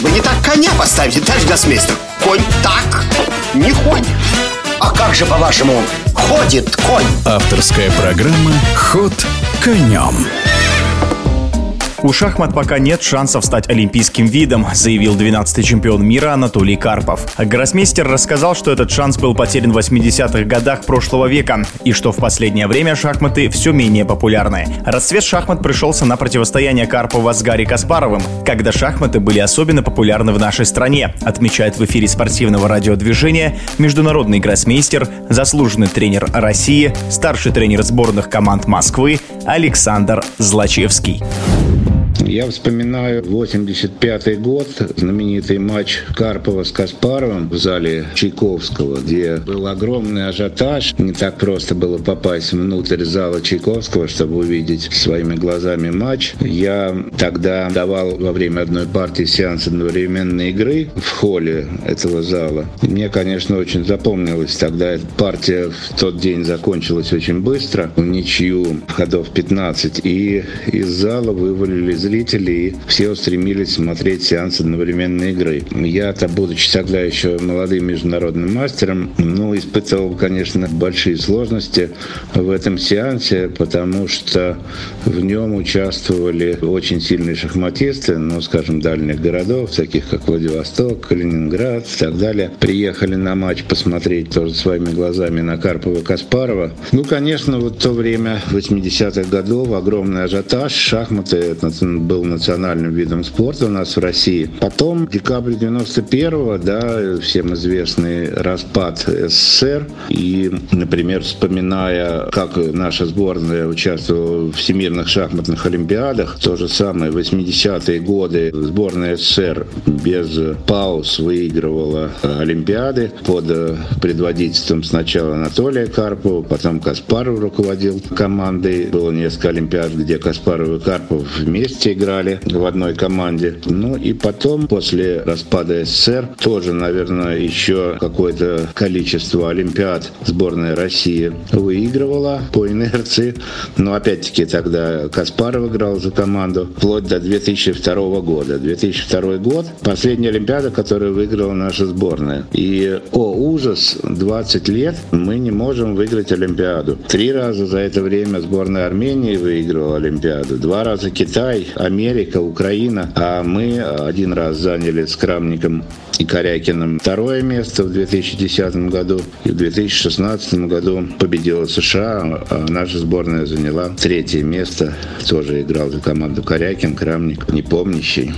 Вы не так коня поставите, товарищ гроссмейстер. Конь так не ходит. А как же, по-вашему, ходит конь? Авторская программа «Ход конем». У шахмат пока нет шансов стать олимпийским видом, заявил 12-й чемпион мира Анатолий Карпов. Гроссмейстер рассказал, что этот шанс был потерян в 80-х годах прошлого века и что в последнее время шахматы все менее популярны. Расцвет шахмат пришелся на противостояние Карпова с Гарри Каспаровым, когда шахматы были особенно популярны в нашей стране, отмечает в эфире спортивного радиодвижения международный гроссмейстер, заслуженный тренер России, старший тренер сборных команд Москвы Александр Злачевский. Я вспоминаю 85 год, знаменитый матч Карпова с Каспаровым в зале Чайковского, где был огромный ажиотаж. Не так просто было попасть внутрь зала Чайковского, чтобы увидеть своими глазами матч. Я тогда давал во время одной партии сеанс одновременной игры в холле этого зала. И мне, конечно, очень запомнилось тогда эта партия в тот день закончилась очень быстро, в ничью ходов 15, и из зала вывалились зрители, и все устремились смотреть сеанс одновременной игры. Я-то, будучи тогда еще молодым международным мастером, ну, испытывал, конечно, большие сложности в этом сеансе, потому что в нем участвовали очень сильные шахматисты, ну, скажем, дальних городов, таких как Владивосток, Калининград и так далее. Приехали на матч посмотреть тоже своими глазами на Карпова-Каспарова. Ну, конечно, вот то время, 80-х годов, огромный ажиотаж, шахматы, это был национальным видом спорта у нас в России. Потом, декабрь 91-го, да, всем известный распад СССР. И, например, вспоминая, как наша сборная участвовала в всемирных шахматных олимпиадах, то же самое, 80-е годы сборная СССР без пауз выигрывала олимпиады под предводительством сначала Анатолия Карпова, потом Каспаров руководил командой. Было несколько олимпиад, где Каспаров и Карпов вместе играли в одной команде. Ну и потом, после распада СССР, тоже, наверное, еще какое-то количество Олимпиад сборная России выигрывала по инерции. Но опять-таки тогда Каспаров играл за команду вплоть до 2002 года. 2002 год – последняя Олимпиада, которую выиграла наша сборная. И, о ужас, 20 лет мы не можем выиграть Олимпиаду. Три раза за это время сборная Армении выигрывала Олимпиаду, два раза Китай, Америка, Украина. А мы один раз заняли с Крамником и Корякиным второе место в 2010 году. И в 2016 году победила США, а наша сборная заняла третье место. Тоже играл за команду Корякин, Крамник, непомнящий.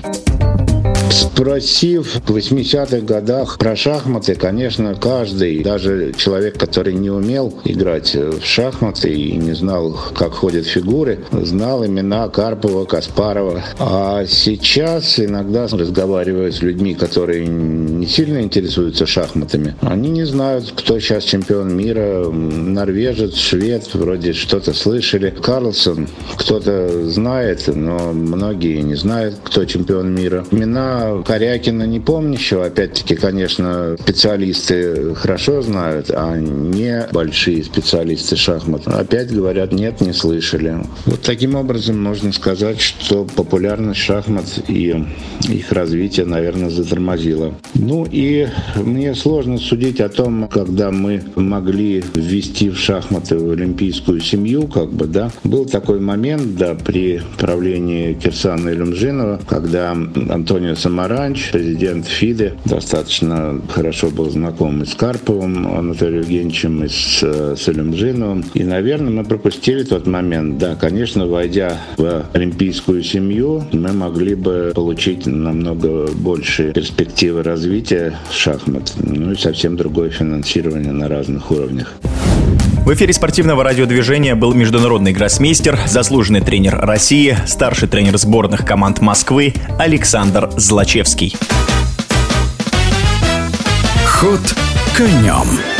Спросив в 80-х годах про шахматы, конечно, каждый, даже человек, который не умел играть в шахматы и не знал, как ходят фигуры, знал имена Карпова, Каспарова. А сейчас иногда разговариваю с людьми, которые не сильно интересуются шахматами. Они не знают, кто сейчас чемпион мира, норвежец, швед, вроде что-то слышали. Карлсон кто-то знает, но многие не знают, кто чемпион мира. Имена Корякина не помнящего, опять-таки, конечно, специалисты хорошо знают, а не большие специалисты шахмат. Опять говорят, нет, не слышали. Вот таким образом можно сказать, что популярность шахмат и их развитие, наверное, затормозило. Ну и мне сложно судить о том, когда мы могли ввести в шахматы в олимпийскую семью, как бы, да. Был такой момент, да, при правлении Кирсана Илюмжинова, когда Антонио Самаранч, президент ФИДы, достаточно хорошо был знаком и с Карповым Анатолием Евгеньевичем, и с, э, с Илюмжиновым. И, наверное, мы пропустили тот момент. Да, конечно, войдя в олимпийскую семью, мы могли бы получить намного больше перспективы развития шахмат, ну и совсем другое финансирование на разных уровнях. В эфире спортивного радиодвижения был международный гроссмейстер, заслуженный тренер России, старший тренер сборных команд Москвы Александр Злачевский. Ход конем.